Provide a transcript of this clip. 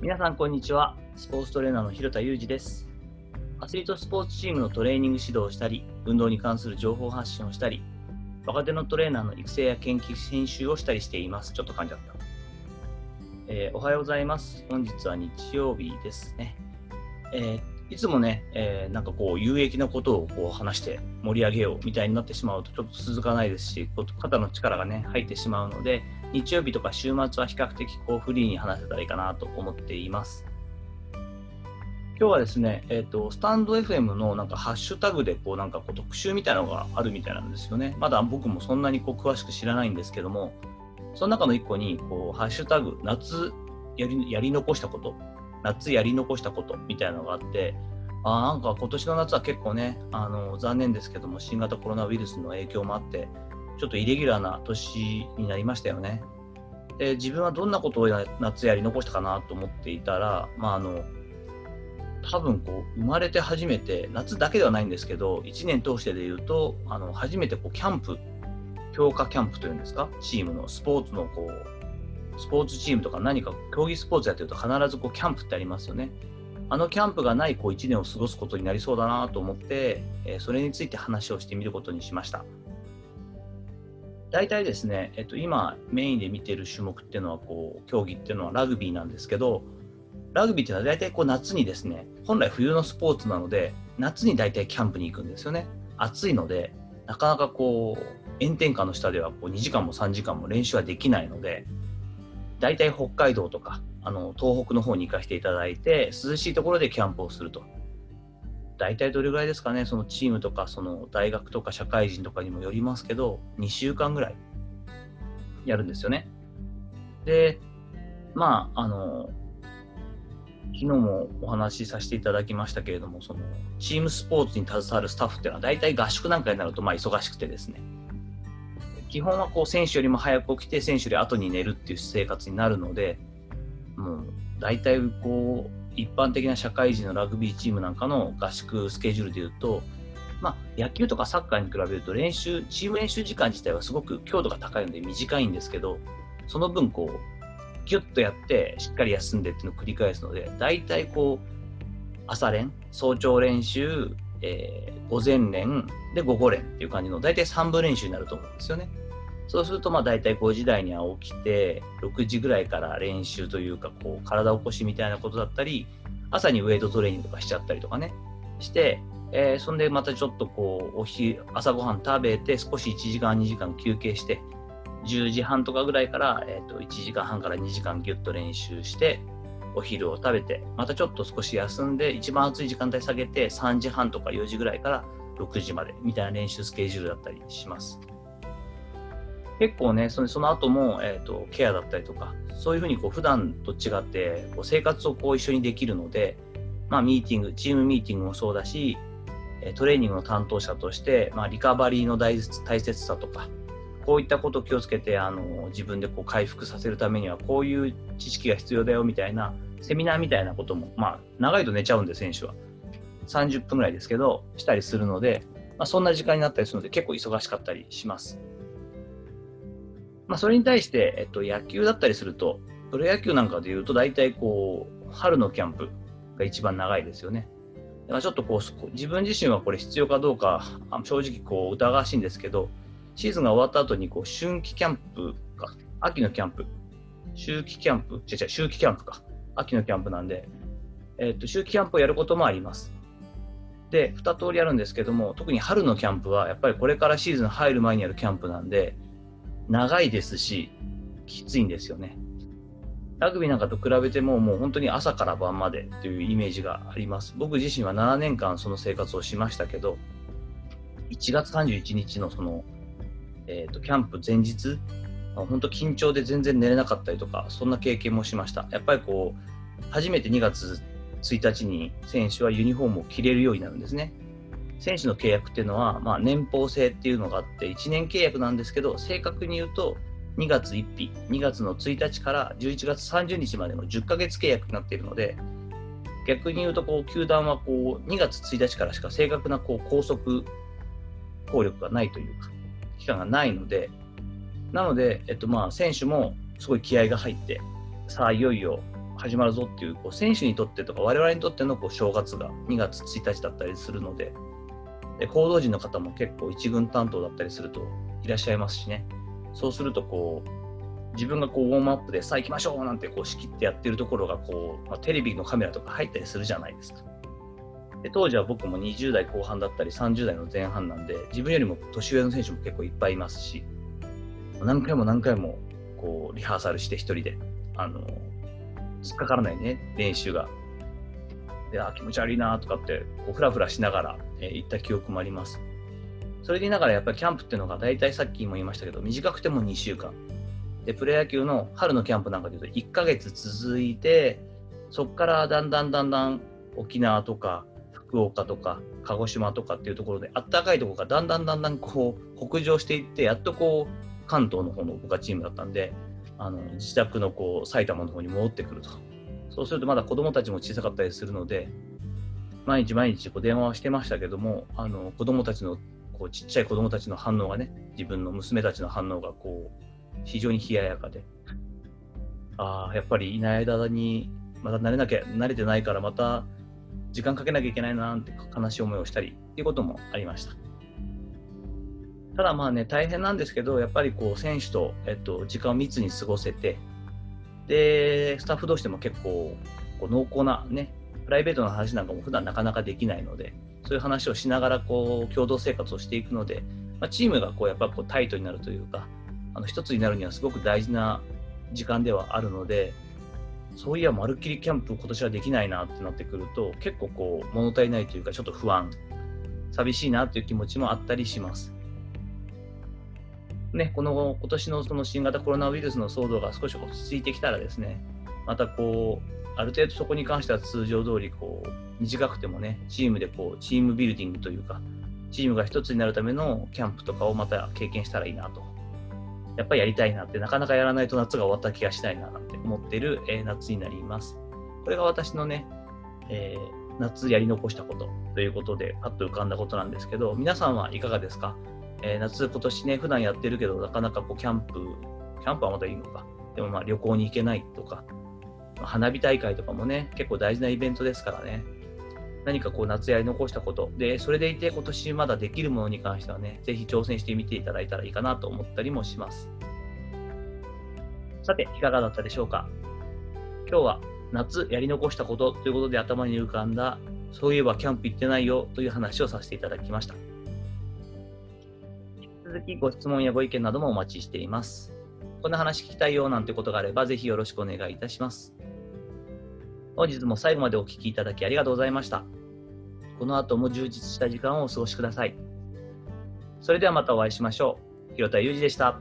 皆さんこんにちは。スポーツトレーナーの広田裕二です。アスリートスポーツチームのトレーニング指導をしたり運動に関する情報発信をしたり若手のトレーナーの育成や研究編集をしたりしています。ちょっと噛んじゃった、えー、おはようございます。本日は日曜日ですね、えーいつもね、えー、なんかこう有益なことをこう話して盛り上げようみたいになってしまうとちょっと続かないですし肩の力がね入ってしまうので日曜日とか週末は比較的こうフリーに話せたらいいかなと思っています。今日はですね、えーと、スタンド FM のなんかハッシュタグでこうなんかこう特集みたいなのがあるみたいなんですよね。まだ僕もそんなにこう詳しく知らないんですけどもその中の一個にこうハッシュタグ夏やりやり残したこと夏やり残したことみたいなのがあってあなんか今年の夏は結構ねあの残念ですけども新型コロナウイルスの影響もあってちょっとイレギュラーな年になりましたよね。で自分はどんなことを夏やり残したかなと思っていたら、まあ、あの多分こう生まれて初めて夏だけではないんですけど1年通してでいうとあの初めてこうキャンプ強化キャンプというんですか？チームのスポーツのこうスポーツチームとか何か競技スポーツやってると必ずこうキャンプってありますよね。あのキャンプがないこう1年を過ごすことになりそうだなと思って、え、それについて話をしてみることにしました。大体ですね、えっと、今メインで見てる種目っていうのはこう競技っていうのはラグビーなんですけどラグビーっていうのは大体こう夏にですね本来冬のスポーツなので夏に大体キャンプに行くんですよね。暑いのでなかなかこう炎天下の下ではこう2時間も3時間も練習はできないので大体北海道とかあの東北の方に行かせていただいて涼しいところでキャンプをすると。大体どれぐらいですかね？そのチームとかその大学とか社会人とかにもよりますけど2週間ぐらいやるんですよね。でまああの昨日もお話しさせていただきましたけれどもそのチームスポーツに携わるスタッフっていうのは大体合宿なんかになるとまあ忙しくてですね。基本はこう選手よりも早く起きて選手より後に寝るっていう生活になるのでもう大体こう一般的な社会人のラグビーチームなんかの合宿スケジュールでいうと、まあ、野球とかサッカーに比べると練習チーム練習時間自体はすごく強度が高いので短いんですけどその分こうギュッとやってしっかり休んでっていうのを繰り返すので大体こう朝練早朝練習えー、午前練で午後練っていう感じの大体3部練習になると思うんですよね。そうするとまあ大体5時台には起きて6時ぐらいから練習というかこう体起こしみたいなことだったり朝にウェイトトレーニングとかしちゃったりとかねして、えー、そんでまたちょっとこうお昼朝ごはん食べて少し1時間2時間休憩して10時半とかぐらいから、えー、と1時間半から2時間ギュッと練習してお昼を食べてまたちょっと少し休んで一番暑い時間帯下げて3時半とか4時ぐらいから6時までみたいな練習スケジュールだったりします。結構ね、そのその後も、えーと、ケアだったりとか、そういうふうにこう普段と違ってこう生活をこう一緒にできるので、まあ、ミーティング、チームミーティングもそうだし、トレーニングの担当者として、まあ、リカバリーの大大切さとか、こういったことを気をつけてあの自分でこう回復させるためにはこういう知識が必要だよみたいなセミナーみたいなことも、まあ、長いと寝ちゃうんで選手は30分ぐらいですけどしたりするので、まあ、そんな時間になったりするので結構忙しかったりします。まあ、それに対して、えっと、野球だったりするとプロ野球なんかでいうと大体こう春のキャンプが一番長いですよね。だからちょっとこう自分自身はこれ必要かどうか正直こう疑わしいんですけどシーズンが終わった後にこう春季キャンプか、秋のキャンプ、秋季キャンプ、違う違う、秋季キャンプか、秋のキャンプなんで、えっ、と、秋季キャンプをやることもあります。で、2通りあるんですけども、特に春のキャンプは、やっぱりこれからシーズン入る前にやるキャンプなんで、長いですし、きついんですよね。ラグビーなんかと比べても、もう本当に朝から晩までというイメージがあります。僕自身は7年間その生活をしましたけど、1月31日のそのえーと、キャンプ前日本当緊張で全然寝れなかったりとかそんな経験もしましたやっぱりこう初めて2月1日に選手はユニフォームを着れるようになるんですね選手の契約っていうのは、まあ、年俸制っていうのがあって1年契約なんですけど正確に言うと2月1日2月の1日から11月30日までの10ヶ月契約になっているので逆に言うとこう球団はこう2月1日からしか正確なこう拘束効力がないというか期間がないので、なので、えっと、まあ選手もすごい気合が入って、さあいよいよ始まるぞっていうこう選手にとってとか我々にとってのこう正月が2月1日だったりするのでで報道陣の方も結構一軍担当だったりするといらっしゃいますしねそうするとこう自分がこうウォームアップでさあ行きましょうなんてこう仕切ってやってるところがこう、まあ、テレビのカメラとか入ったりするじゃないですか。で当時は僕も20代後半だったり30代の前半なんで自分よりも年上の選手も結構いっぱいいますし何回も何回もこうリハーサルして一人であの突っかからないね練習がであ気持ち悪いなとかってこうフラフラしながら、えー、行った記憶もあります。それでいながらやっぱりキャンプっていうのが大体さっきも言いましたけど短くても2週間。でプロ野球の春のキャンプなんかでいうと1ヶ月続いてそこからだんだんだんだん沖縄とか福岡とか鹿児島とかっていうところであったかいとこがだんだんだんだんこう北上していってやっとこう関東の方の僕はチームだったんであの自宅のこう埼玉の方に戻ってくると。そうするとまだ子供たちも小さかったりするので毎日毎日こう電話をしてましたけどもあの子供たちのこうちっちゃい子供たちの反応がね自分の娘たちの反応がこう非常に冷ややかでああやっぱりいない間にまた慣れなきゃ慣れてないからまた時間かけなきゃいけないなって悲しい思いをしたりっていうこともありました。ただまあね、大変なんですけど、やっぱりこう選手と、えっと、時間を密に過ごせて、で、スタッフ同士でも結構濃厚なね、プライベートな話なんかも普段なかなかできないので、そういう話をしながらこう共同生活をしていくので、まあ、チームがこうやっぱこうタイトになるというか、あの一つになるにはすごく大事な時間ではあるので、そういや、まるっきりキャンプ今年はできないなってなってくると、結構こう、物足りないというか、ちょっと不安、寂しいなという気持ちもあったりします。ね、この今年のその新型コロナウイルスの騒動が少し落ち着いてきたらですね、またこう、ある程度そこに関しては通常通りこう短くてもね、チームでこうチームビルディングというか、チームが一つになるためのキャンプとかをまた経験したらいいなと。やっぱりやりたいなって、なかなかやらないと夏が終わった気がしないななんて思ってる、えー、夏になります。これが私のね、えー、夏やり残したことということで、パッと浮かんだことなんですけど、皆さんはいかがですか？えー、夏、今年ね、普段やってるけど、なかなかこうキャンプ、キャンプはまたいいのか、でもまあ旅行に行けないとか、花火大会とかもね、結構大事なイベントですからね、何かこう夏やり残したこと、で、それでいて今年まだできるものに関してはね、ぜひ挑戦してみていただいたらいいかなと思ったりもします。さて、いかがだったでしょうか今日は夏やり残したことということで頭に浮かんだ、そういえばキャンプ行ってないよという話をさせていただきました。引き続きご質問やご意見などもお待ちしています。こんな話聞きたいよなんてことがあれば、ぜひよろしくお願いいたします。本日も最後までお聴きいただきありがとうございました。この後も充実した時間をお過ごしください。それではまたお会いしましょう。広田裕二でした。